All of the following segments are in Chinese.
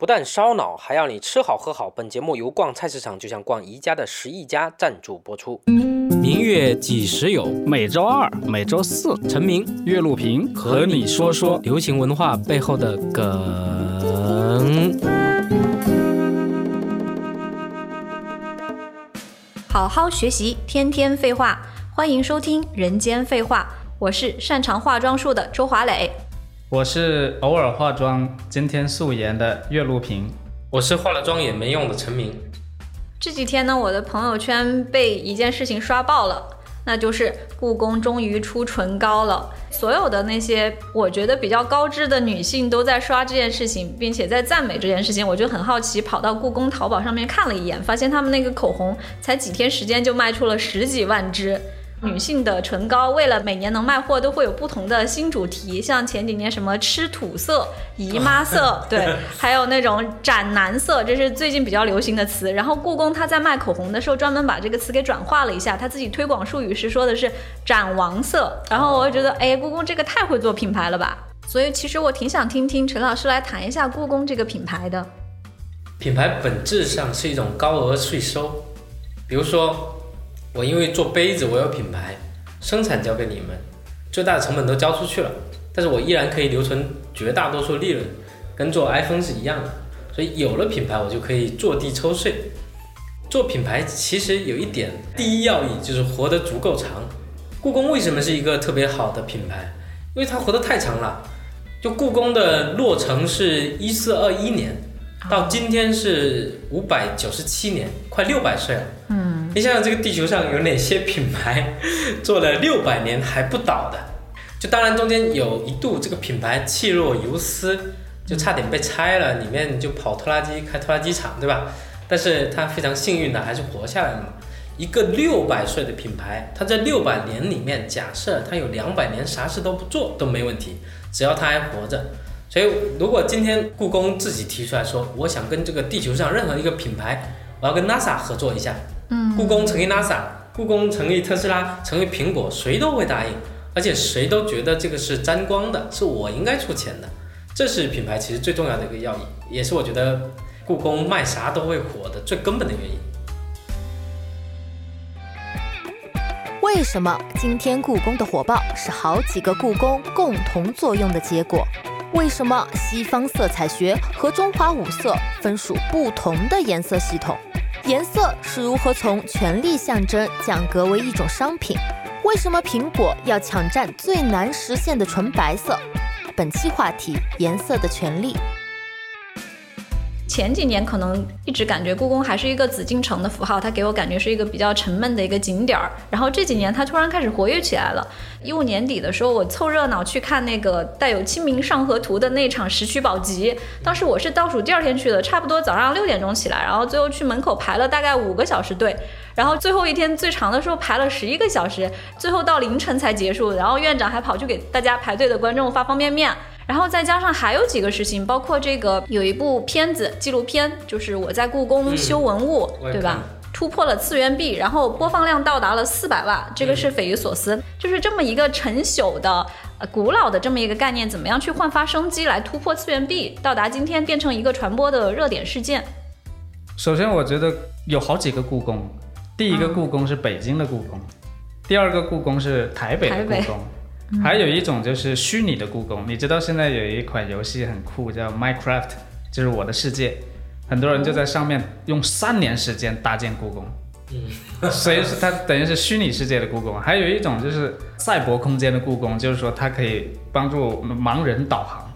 不但烧脑，还要你吃好喝好。本节目由逛菜市场就像逛宜家的十亿家赞助播出。明月几时有？每周二、每周四，陈明、岳路平和你说说流行文化背后的梗。好好学习，天天废话。欢迎收听《人间废话》，我是擅长化妆术的周华磊。我是偶尔化妆、今天素颜的岳路平，我是化了妆也没用的陈明。这几天呢，我的朋友圈被一件事情刷爆了，那就是故宫终于出唇膏了。所有的那些我觉得比较高知的女性都在刷这件事情，并且在赞美这件事情。我就很好奇，跑到故宫淘宝上面看了一眼，发现他们那个口红才几天时间就卖出了十几万支。女性的唇膏，为了每年能卖货，都会有不同的新主题。像前几年什么吃土色、姨妈色，对，还有那种斩男色，这是最近比较流行的词。然后故宫它在卖口红的时候，专门把这个词给转化了一下，他自己推广术语是说的是斩王色。然后我就觉得，哎，故宫这个太会做品牌了吧？所以其实我挺想听听陈老师来谈一下故宫这个品牌的。品牌本质上是一种高额税收，比如说。我因为做杯子，我有品牌，生产交给你们，最大的成本都交出去了，但是我依然可以留存绝大多数利润，跟做 iPhone 是一样的。所以有了品牌，我就可以坐地抽税。做品牌其实有一点第一要义，就是活得足够长。故宫为什么是一个特别好的品牌？因为它活得太长了。就故宫的落成是一四二一年，到今天是五百九十七年，快六百岁了。嗯。你想想，这个地球上有哪些品牌 做了六百年还不倒的？就当然中间有一度这个品牌气若游丝，就差点被拆了，里面就跑拖拉机开拖拉机厂，对吧？但是它非常幸运的还是活下来了嘛。一个六百岁的品牌，它在六百年里面，假设它有两百年啥事都不做都没问题，只要它还活着。所以如果今天故宫自己提出来说，我想跟这个地球上任何一个品牌，我要跟 NASA 合作一下。嗯，故宫成立 NASA，故宫成立特斯拉，成立苹果，谁都会答应，而且谁都觉得这个是沾光的，是我应该出钱的，这是品牌其实最重要的一个要义，也是我觉得故宫卖啥都会火的最根本的原因。为什么今天故宫的火爆是好几个故宫共同作用的结果？为什么西方色彩学和中华五色分属不同的颜色系统？颜色是如何从权力象征降格为一种商品？为什么苹果要抢占最难实现的纯白色？本期话题：颜色的权利。前几年可能一直感觉故宫还是一个紫禁城的符号，它给我感觉是一个比较沉闷的一个景点儿。然后这几年它突然开始活跃起来了。一五年底的时候，我凑热闹去看那个带有《清明上河图》的那场石渠宝笈。当时我是倒数第二天去的，差不多早上六点钟起来，然后最后去门口排了大概五个小时队。然后最后一天最长的时候排了十一个小时，最后到凌晨才结束。然后院长还跑去给大家排队的观众发方便面。然后再加上还有几个事情，包括这个有一部片子纪录片，就是我在故宫修文物，对吧？突破了次元壁，然后播放量到达了四百万，这个是匪夷所思。就是这么一个陈朽的、呃古老的这么一个概念，怎么样去焕发生机来突破次元壁，到达今天变成一个传播的热点事件？首先，我觉得有好几个故宫，第一个故宫是北京的故宫，第二个故宫是台北的故宫。还有一种就是虚拟的故宫，你知道现在有一款游戏很酷，叫 Minecraft，就是我的世界，很多人就在上面用三年时间搭建故宫，嗯，所以是它等于是虚拟世界的故宫。还有一种就是赛博空间的故宫，就是说它可以帮助盲人导航，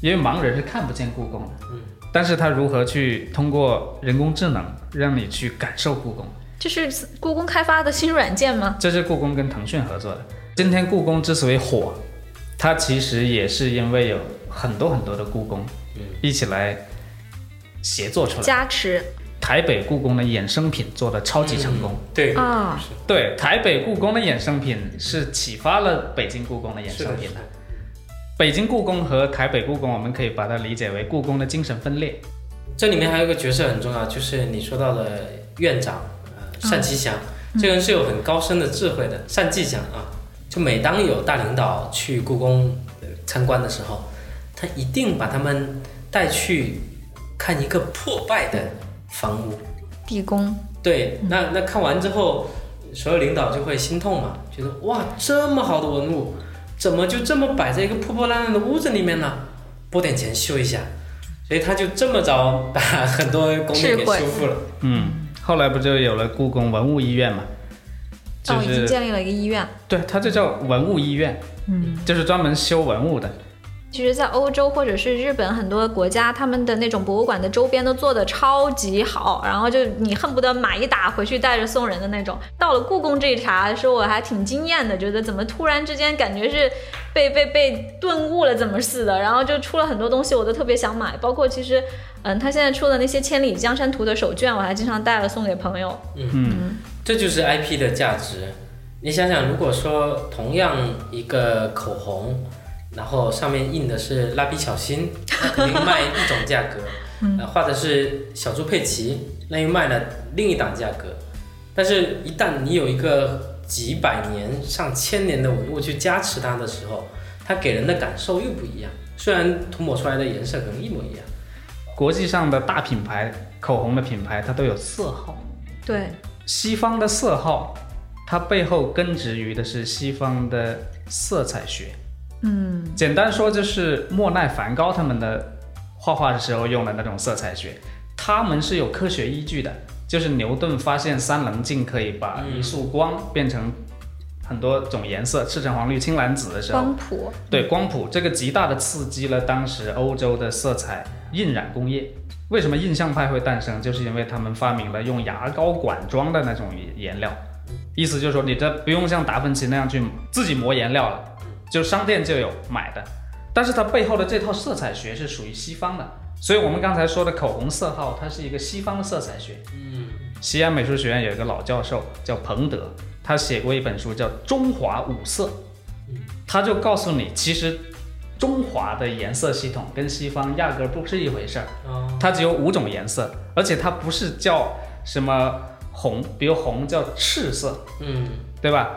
因为盲人是看不见故宫的，嗯，但是它如何去通过人工智能让你去感受故宫？这是故宫开发的新软件吗？这是故宫跟腾讯合作的。今天故宫之所以火，它其实也是因为有很多很多的故宫，一起来协作出来加持。台北故宫的衍生品做的超级成功，对啊，对台北故宫的衍生品是启发了北京故宫的衍生品的。北京故宫和台北故宫，我们可以把它理解为故宫的精神分裂。这里面还有一个角色很重要，就是你说到的院长呃单霁翔，这个人是有很高深的智慧的，单霁翔啊。就每当有大领导去故宫参观的时候，他一定把他们带去看看一个破败的房屋。地宫。对，那那看完之后，所有领导就会心痛嘛，觉得哇，这么好的文物，怎么就这么摆在一个破破烂烂的屋子里面呢？拨点钱修一下，所以他就这么着把很多宫殿给修复了。嗯，后来不就有了故宫文物医院嘛？哦，已经建立了一个医院。对，它就叫文物医院，嗯，就是专门修文物的。其实，在欧洲或者是日本很多国家，他们的那种博物馆的周边都做的超级好，然后就你恨不得买一打回去带着送人的那种。到了故宫这一茬，说我还挺惊艳的，觉得怎么突然之间感觉是被被被顿悟了怎么似的，然后就出了很多东西，我都特别想买。包括其实，嗯，他现在出的那些《千里江山图》的手卷，我还经常带了送给朋友。嗯，这就是 IP 的价值。你想想，如果说同样一个口红。然后上面印的是蜡笔小新，那肯定卖一种价格，呃，画的是小猪佩奇，那又卖了另一档价格。但是，一旦你有一个几百年、上千年的文物去加持它的时候，它给人的感受又不一样。虽然涂抹出来的颜色可能一模一样。国际上的大品牌口红的品牌，它都有色号。对，西方的色号，它背后根植于的是西方的色彩学。嗯，简单说就是莫奈、梵高他们的画画的时候用的那种色彩学，他们是有科学依据的。就是牛顿发现三棱镜可以把一束光变成很多种颜色，赤橙黄绿青蓝紫的时候，光谱对光谱这个极大的刺激了当时欧洲的色彩印染工业。为什么印象派会诞生？就是因为他们发明了用牙膏管装的那种颜料，意思就是说你这不用像达芬奇那样去自己磨颜料了。就商店就有买的，但是它背后的这套色彩学是属于西方的，所以我们刚才说的口红色号，它是一个西方的色彩学。嗯，西安美术学院有一个老教授叫彭德，他写过一本书叫《中华五色》，他就告诉你，其实中华的颜色系统跟西方压根不是一回事儿。它只有五种颜色，而且它不是叫什么红，比如红叫赤色，嗯，对吧？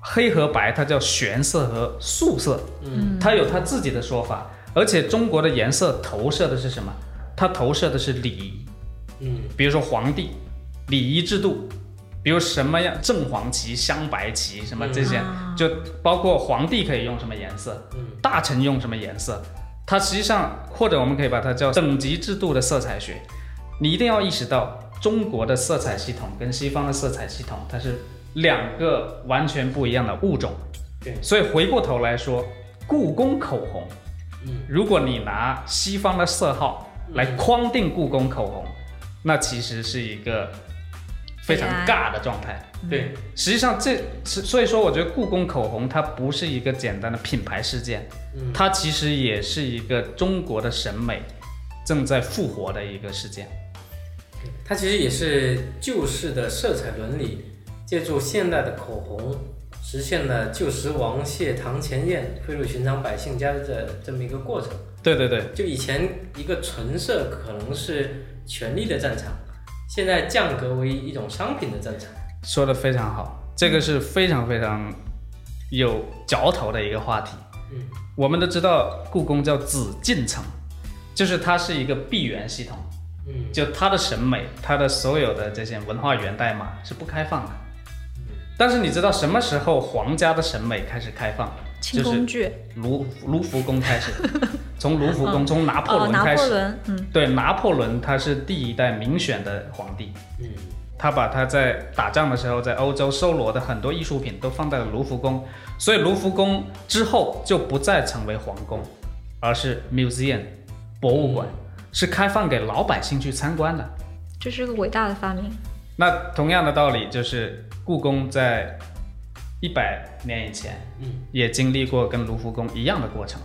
黑和白，它叫玄色和素色，嗯，它有它自己的说法。而且中国的颜色投射的是什么？它投射的是礼仪，嗯，比如说皇帝，礼仪制度，比如什么样正黄旗、镶白旗什么这些，就包括皇帝可以用什么颜色，嗯，大臣用什么颜色，它实际上或者我们可以把它叫等级制度的色彩学。你一定要意识到，中国的色彩系统跟西方的色彩系统，它是。两个完全不一样的物种，对，所以回过头来说，故宫口红，嗯，如果你拿西方的色号来框定故宫口红，那其实是一个非常尬的状态。对，实际上这是所以说，我觉得故宫口红它不是一个简单的品牌事件，它其实也是一个中国的审美正在复活的一个事件。它其实也是旧式的色彩伦理。借助现代的口红，实现了旧时王谢堂前燕，飞入寻常百姓家的这么一个过程。对对对，就以前一个纯色可能是权力的战场，现在降格为一种商品的战场。说的非常好，这个是非常非常有嚼头的一个话题。嗯，我们都知道故宫叫紫禁城，就是它是一个闭源系统。嗯，就它的审美，它的所有的这些文化源代码是不开放的。但是你知道什么时候皇家的审美开始开放？就是卢卢浮宫开始，从卢浮宫，从拿破仑开始。嗯，对，拿破仑他是第一代民选的皇帝。嗯，他把他在打仗的时候在欧洲收罗的很多艺术品都放在了卢浮宫，所以卢浮宫之后就不再成为皇宫，而是 museum 博物馆，是开放给老百姓去参观的。这是个伟大的发明。那同样的道理就是。故宫在一百年以前，嗯，也经历过跟卢浮宫一样的过程，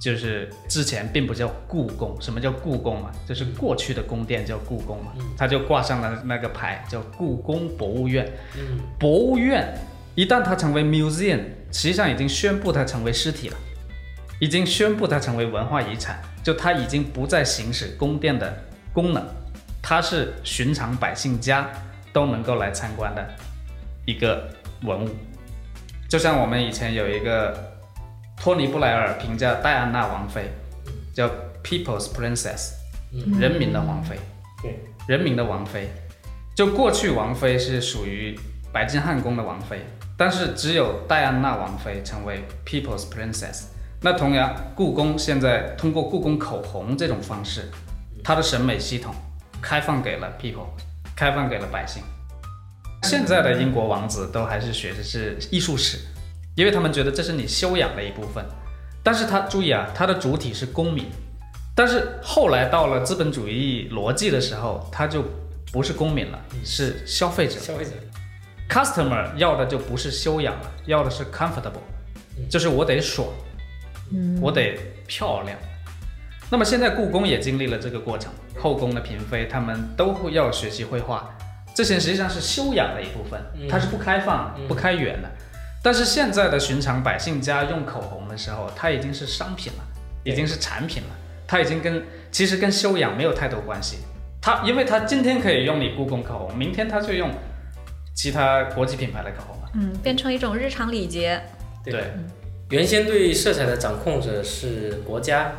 就是之前并不叫故宫。什么叫故宫嘛？就是过去的宫殿叫故宫嘛，它就挂上了那个牌叫故宫博物院。嗯，博物院一旦它成为 museum，实际上已经宣布它成为尸体了，已经宣布它成为文化遗产，就它已经不再行使宫殿的功能，它是寻常百姓家都能够来参观的。一个文物，就像我们以前有一个托尼布莱尔评价戴安娜王妃，叫 People's Princess，人民的王妃，对，人民的王妃。就过去王妃是属于白金汉宫的王妃，但是只有戴安娜王妃成为 People's Princess。那同样，故宫现在通过故宫口红这种方式，它的审美系统开放给了 people，开放给了百姓。现在的英国王子都还是学的是艺术史，因为他们觉得这是你修养的一部分。但是他注意啊，他的主体是公民。但是后来到了资本主义逻辑的时候，他就不是公民了，是消费者。消费者，customer 要的就不是修养了，要的是 comfortable，就是我得爽，我得漂亮。那么现在故宫也经历了这个过程，后宫的嫔妃她们都会要学习绘画，这些实际上是修养的一部分，它是不开放、不开源的。但是现在的寻常百姓家用口红的时候，它已经是商品了，已经是产品了，它已经跟其实跟修养没有太多关系。它因为它今天可以用你故宫口红，明天它就用其他国际品牌的口红了。嗯，变成一种日常礼节。对，原先对色彩的掌控者是国家，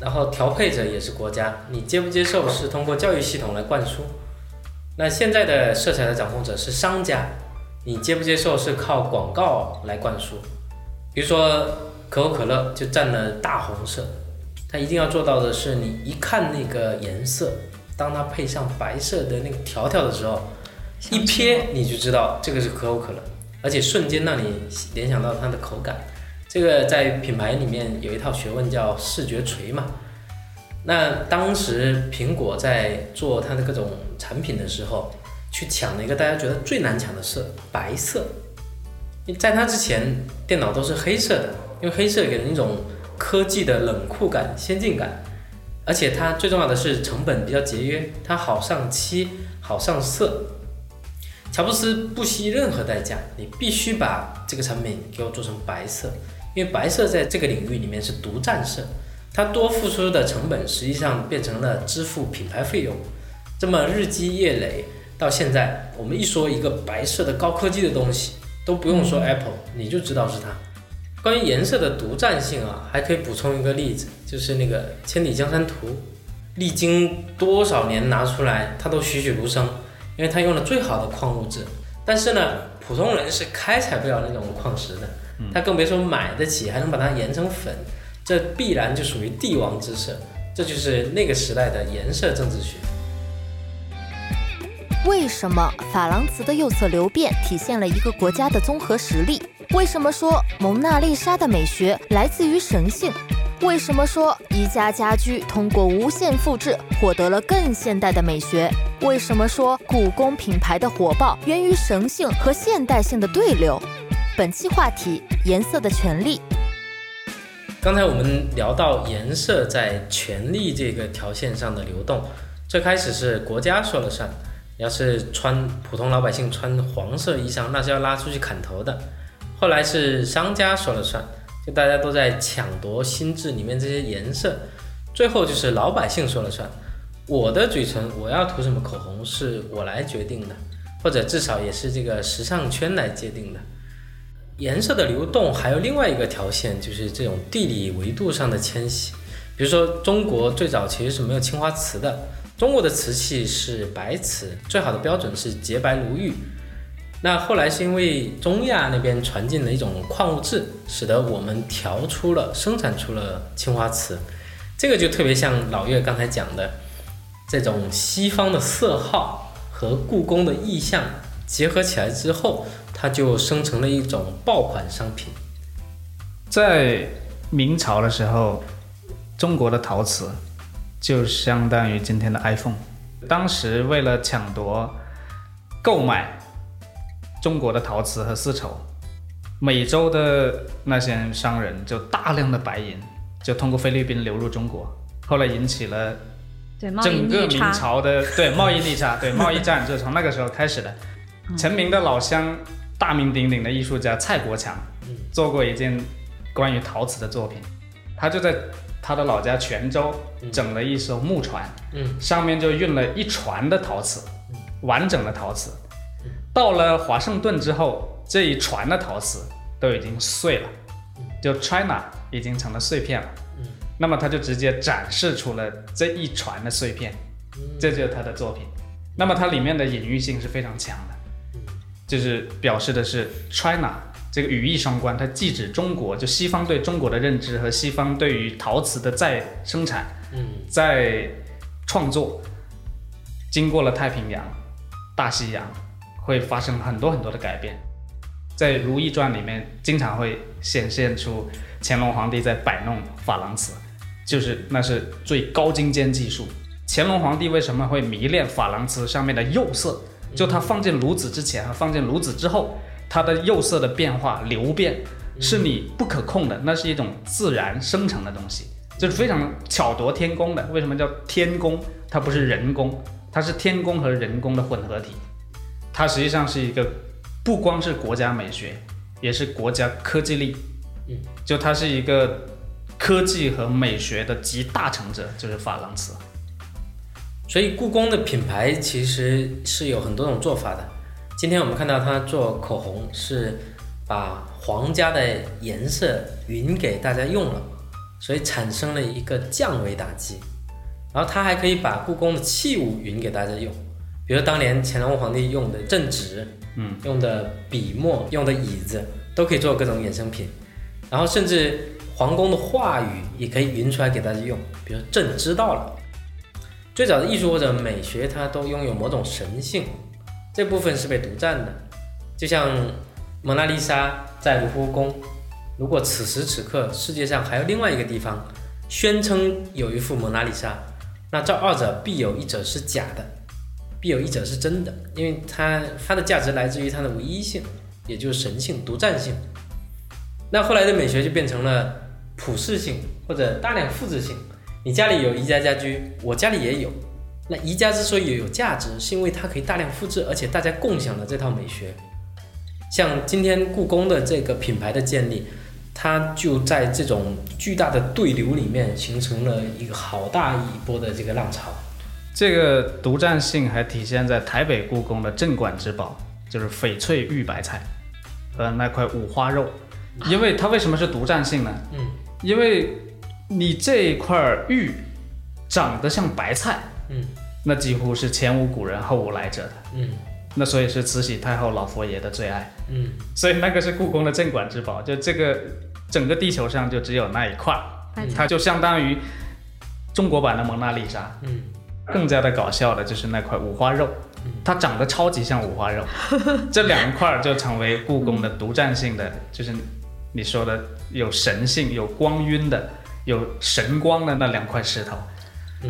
然后调配者也是国家，你接不接受是通过教育系统来灌输。那现在的色彩的掌控者是商家，你接不接受是靠广告来灌输。比如说可口可乐就占了大红色，它一定要做到的是，你一看那个颜色，当它配上白色的那个条条的时候，一瞥你就知道这个是可口可乐，而且瞬间让你联想到它的口感。这个在品牌里面有一套学问叫视觉锤嘛。那当时苹果在做它的各种产品的时候，去抢了一个大家觉得最难抢的色——白色。在它之前，电脑都是黑色的，因为黑色给人一种科技的冷酷感、先进感，而且它最重要的是成本比较节约，它好上漆、好上色。乔布斯不惜任何代价，你必须把这个产品给我做成白色，因为白色在这个领域里面是独占色，它多付出的成本实际上变成了支付品牌费用。这么日积月累，到现在我们一说一个白色的高科技的东西，都不用说 Apple，你就知道是它。关于颜色的独占性啊，还可以补充一个例子，就是那个《千里江山图》，历经多少年拿出来，它都栩栩如生，因为它用了最好的矿物质。但是呢，普通人是开采不了那种矿石的，他更别说买得起，还能把它研成粉，这必然就属于帝王之色。这就是那个时代的颜色政治学。为什么珐琅瓷的右侧流变体现了一个国家的综合实力？为什么说蒙娜丽莎的美学来自于神性？为什么说宜家家居通过无限复制获得了更现代的美学？为什么说故宫品牌的火爆源于神性和现代性的对流？本期话题：颜色的权利。刚才我们聊到颜色在权力这个条线上的流动，最开始是国家说了算，要是穿普通老百姓穿黄色衣裳，那是要拉出去砍头的。后来是商家说了算，就大家都在抢夺心智里面这些颜色，最后就是老百姓说了算，我的嘴唇我要涂什么口红是我来决定的，或者至少也是这个时尚圈来界定的。颜色的流动还有另外一个条线，就是这种地理维度上的迁徙。比如说，中国最早其实是没有青花瓷的，中国的瓷器是白瓷，最好的标准是洁白如玉。那后来是因为中亚那边传进了一种矿物质，使得我们调出了、生产出了青花瓷。这个就特别像老岳刚才讲的，这种西方的色号和故宫的意象结合起来之后，它就生成了一种爆款商品。在明朝的时候，中国的陶瓷就相当于今天的 iPhone。当时为了抢夺购买中国的陶瓷和丝绸，美洲的那些商人就大量的白银就通过菲律宾流入中国，后来引起了对，整个明。朝的对贸易逆差，对贸易战就是从那个时候开始的。陈明的老乡，大名鼎鼎的艺术家蔡国强嗯，做过一件关于陶瓷的作品，他就在他的老家泉州嗯。整了一艘木船，嗯。上面就运了一船的陶瓷，完整的陶瓷。到了华盛顿之后，这一船的陶瓷都已经碎了，就 China 已经成了碎片了。那么他就直接展示出了这一船的碎片，这就是他的作品。那么它里面的隐喻性是非常强的，就是表示的是 China 这个语义双关，它既指中国，就西方对中国的认知和西方对于陶瓷的再生产、嗯再创作，经过了太平洋、大西洋，会发生很多很多的改变。在《如懿传》里面，经常会显现出乾隆皇帝在摆弄珐琅瓷，就是那是最高精尖技术。乾隆皇帝为什么会迷恋珐琅瓷上面的釉色？就它放进炉子之前和放进炉子之后，它的釉色的变化流变是你不可控的，那是一种自然生成的东西，就是非常巧夺天工的。为什么叫天工？它不是人工，它是天工和人工的混合体。它实际上是一个不光是国家美学，也是国家科技力。嗯，就它是一个科技和美学的集大成者，就是珐琅瓷。所以故宫的品牌其实是有很多种做法的。今天我们看到它做口红是把皇家的颜色匀给大家用了，所以产生了一个降维打击。然后它还可以把故宫的器物匀给大家用，比如当年乾隆皇帝用的正纸，嗯，用的笔墨、用的椅子，都可以做各种衍生品。然后甚至皇宫的话语也可以匀出来给大家用，比如朕知道了。最早的艺术或者美学，它都拥有某种神性，这部分是被独占的。就像蒙娜丽莎在卢浮宫，如果此时此刻世界上还有另外一个地方宣称有一幅蒙娜丽莎，那这二者必有一者是假的，必有一者是真的，因为它它的价值来自于它的唯一性，也就是神性、独占性。那后来的美学就变成了普世性或者大量复制性。你家里有宜家家居，我家里也有。那宜家之所以有价值，是因为它可以大量复制，而且大家共享了这套美学。像今天故宫的这个品牌的建立，它就在这种巨大的对流里面形成了一个好大一波的这个浪潮。这个独占性还体现在台北故宫的镇馆之宝，就是翡翠玉白菜和那块五花肉。因为它为什么是独占性呢？嗯，因为你这一块玉长得像白菜，嗯，那几乎是前无古人后无来者的。嗯。那所以是慈禧太后老佛爷的最爱，嗯。所以那个是故宫的镇馆之宝，就这个整个地球上就只有那一块。它就相当于中国版的蒙娜丽莎。嗯。更加的搞笑的就是那块五花肉，它长得超级像五花肉，这两块就成为故宫的独占性的，就是你说的有神性、有光晕的、有神光的那两块石头。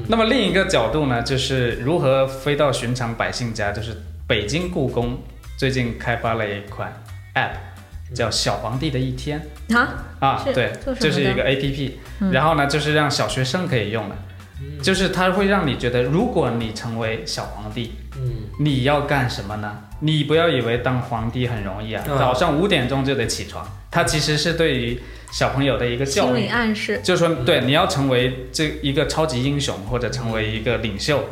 那么另一个角度呢，就是如何飞到寻常百姓家，就是北京故宫最近开发了一款 App，叫《小皇帝的一天》。啊，啊，对做什么，的？这是一个 A P P，、嗯。然后呢，就是让小学生可以用的，就是它会让你觉得，如果你成为小皇帝，嗯。你要干什么呢？你不要以为当皇帝很容易啊，嗯早上五点钟就得起床，它其实是对于小朋友的一个教心理育，暗示，就是说，对，你要成为这一个超级英雄或者成为一个领袖。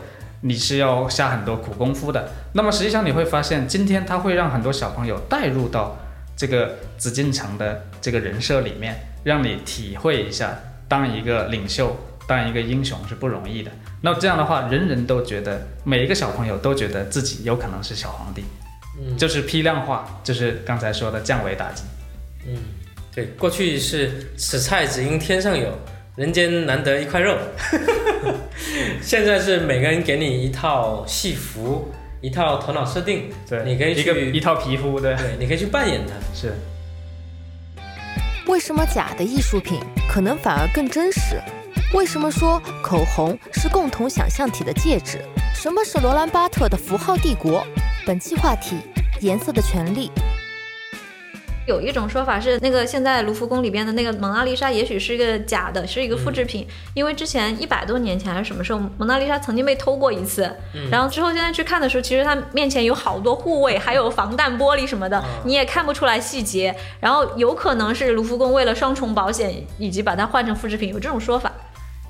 你是要下很多苦功夫的。那么实际上你会发现，今天他会让很多小朋友带入到这个紫禁城的这个人设里面，让你体会一下当一个领袖、当一个英雄是不容易的。那这样的话，人人都觉得，每一个小朋友都觉得自己有可能是小皇帝，嗯就是批量化，就是刚才说的降维打击。嗯，对，过去是此菜只应天上有，人间难得一块肉。现在是每个人给你一套戏服，一套头脑设定，对，你可以一个去一套皮肤对，对，你可以去扮演它。是。为什么假的艺术品可能反而更真实？为什么说口红是共同想象体的介质？什么是罗兰巴特的符号帝国？本期话题：颜色的权利。有一种说法是，那个现在卢浮宫里边的那个蒙娜丽莎，也许是一个假的，是一个复制品，因为之前一百多年前还是什么时候，蒙娜丽莎曾经被偷过一次，然后之后现在去看的时候，其实它面前有好多护卫，还有防弹玻璃什么的，你也看不出来细节，然后有可能是卢浮宫为了双重保险，以及把它换成复制品，有这种说法。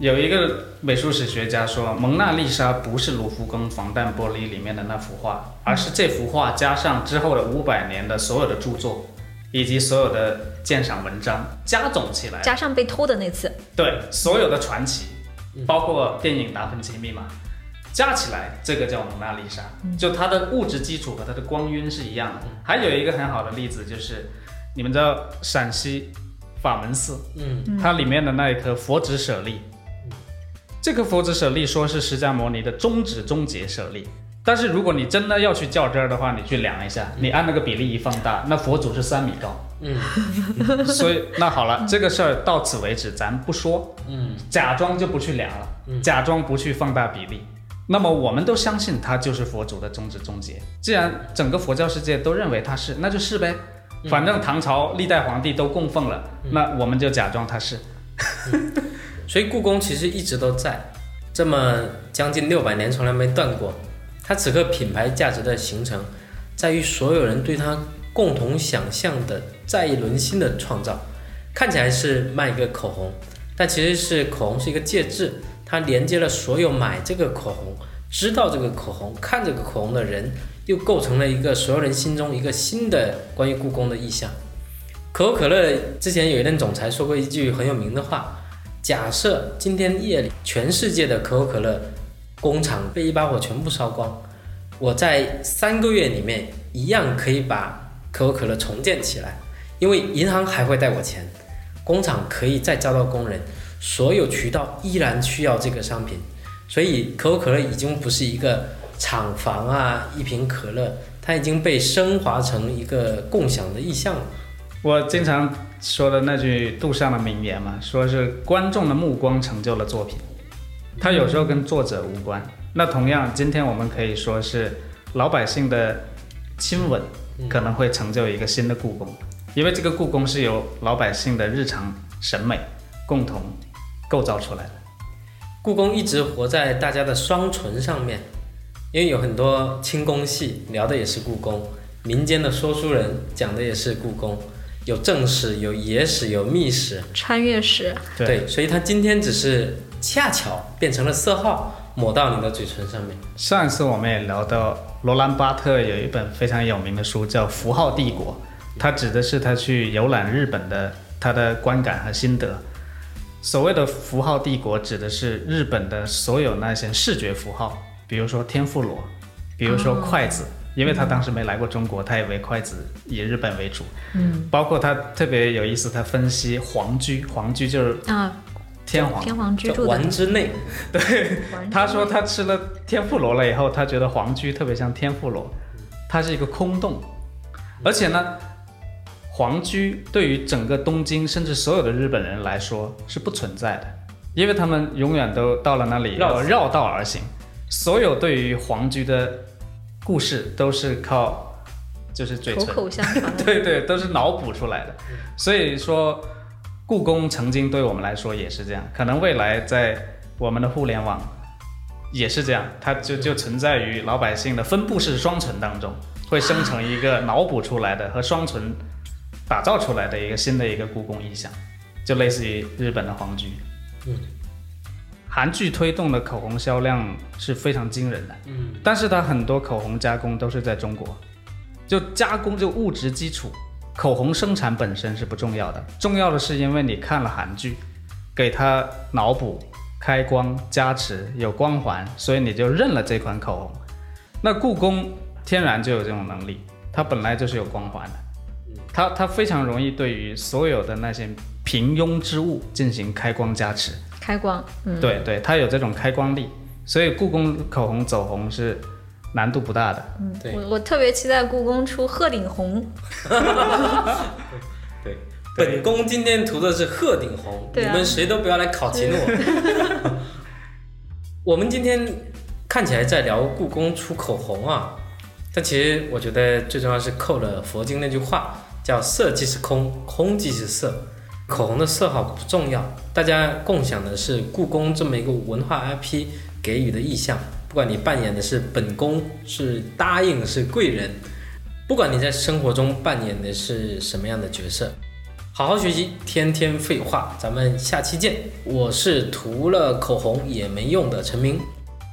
有一个美术史学家说，蒙娜丽莎不是卢浮宫防弹玻璃里面的那幅画，而是这幅画加上之后的五百年的所有的著作，以及所有的鉴赏文章加总起来，加上被偷的那次，对所有的传奇，包括电影《达芬奇密码》，加起来这个叫蒙娜丽莎，就它的物质基础和它的光晕是一样的。还有一个很好的例子就是，你们知道陕西法门寺，嗯。它里面的那一颗佛指舍利，这颗佛指舍利说是释迦牟尼的中指终结舍利。但是如果你真的要去较真儿的话，你去量一下，你按那个比例一放大，那佛祖是三米高。嗯 所以那好了，这个事儿到此为止，咱不说，嗯假装就不去量了，假装不去放大比例。那么我们都相信它就是佛祖的宗旨终结。既然整个佛教世界都认为它是，那就是呗。反正唐朝历代皇帝都供奉了，那我们就假装它是。所以故宫其实一直都在，这么将近六百年从来没断过。它此刻品牌价值的形成，在于所有人对它共同想象的再一轮新的创造。看起来是卖一个口红，但其实是口红是一个介质，它连接了所有买这个口红、知道这个口红、看这个口红的人，又构成了一个所有人心中一个新的关于故宫的意象。可口可乐之前有一任总裁说过一句很有名的话：假设今天夜里全世界的可口可乐工厂被一把火全部烧光，我在三个月里面一样可以把可口可乐重建起来，因为银行还会贷我钱，工厂可以再招到工人，所有渠道依然需要这个商品，所以可口可乐已经不是一个厂房啊，一瓶可乐，它已经被升华成一个共享的意象了。我经常说的那句杜尚的名言嘛，说是观众的目光成就了作品，它有时候跟作者无关。那同样，今天我们可以说是老百姓的亲吻可能会成就一个新的故宫，因为这个故宫是由老百姓的日常审美共同构造出来的。故宫一直活在大家的双唇上面，因为有很多清宫戏聊的也是故宫，民间的说书人讲的也是故宫，有正史、有野史、有秘史，穿越史，对，所以它今天只是恰巧变成了色号，抹到你的嘴唇上面。上一次我们也聊到，罗兰巴特有一本非常有名的书叫《符号帝国》，它指的是他去游览日本的他的观感和心得。所谓的符号帝国，指的是日本的所有那些视觉符号，比如说天妇罗，比如说筷子，因为他当时没来过中国，他以为筷子以日本为主。嗯包括他特别有意思，他分析皇居，皇居就是啊，天皇。天皇居住的丸之内，对他说他吃了天妇罗了以后，他觉得皇居特别像天妇罗，它是一个空洞，而且呢，皇居对于整个东京甚至所有的日本人来说是不存在的，因为他们永远都到了那里绕要绕道而行，所有对于皇居的故事都是靠就是嘴唇，口相传。对对，都是脑补出来的。所以说，故宫曾经对我们来说也是这样，可能未来在我们的互联网也是这样，它就就存在于老百姓的分布式双唇当中，会生成一个脑补出来的和双唇打造出来的一个新的一个故宫意象，就类似于日本的皇居。嗯，韩剧推动的口红销量是非常惊人的。嗯，但是它很多口红加工都是在中国，就加工就物质基础，口红生产本身是不重要的，重要的是因为你看了韩剧，给它脑补、开光、加持、有光环，所以你就认了这款口红。那故宫天然就有这种能力，它本来就是有光环的，它它非常容易对于所有的那些平庸之物进行开光加持。开光，嗯，对对，它有这种开光力，所以故宫口红走红是难度不大的。对我我特别期待故宫出鹤顶红，对。本宫今天涂的是鹤顶红，你们谁都不要来考勤我。我们今天看起来在聊故宫出口红啊，但其实我觉得最重要是扣了佛经那句话，叫色即是空，空即是色。口红的色号不重要，大家共享的是故宫这么一个文化 IP 给予的意象。不管你扮演的是本宫、是答应、是贵人，不管你在生活中扮演的是什么样的角色，好好学习，天天废话，咱们下期见。我是涂了口红也没用的陈明。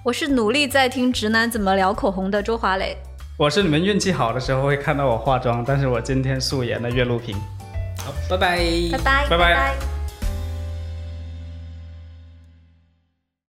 我是努力在听直男怎么聊口红的周华磊。我是你们运气好的时候会看到我化妆，但是我今天素颜的岳路平。好，拜拜，拜拜，拜拜。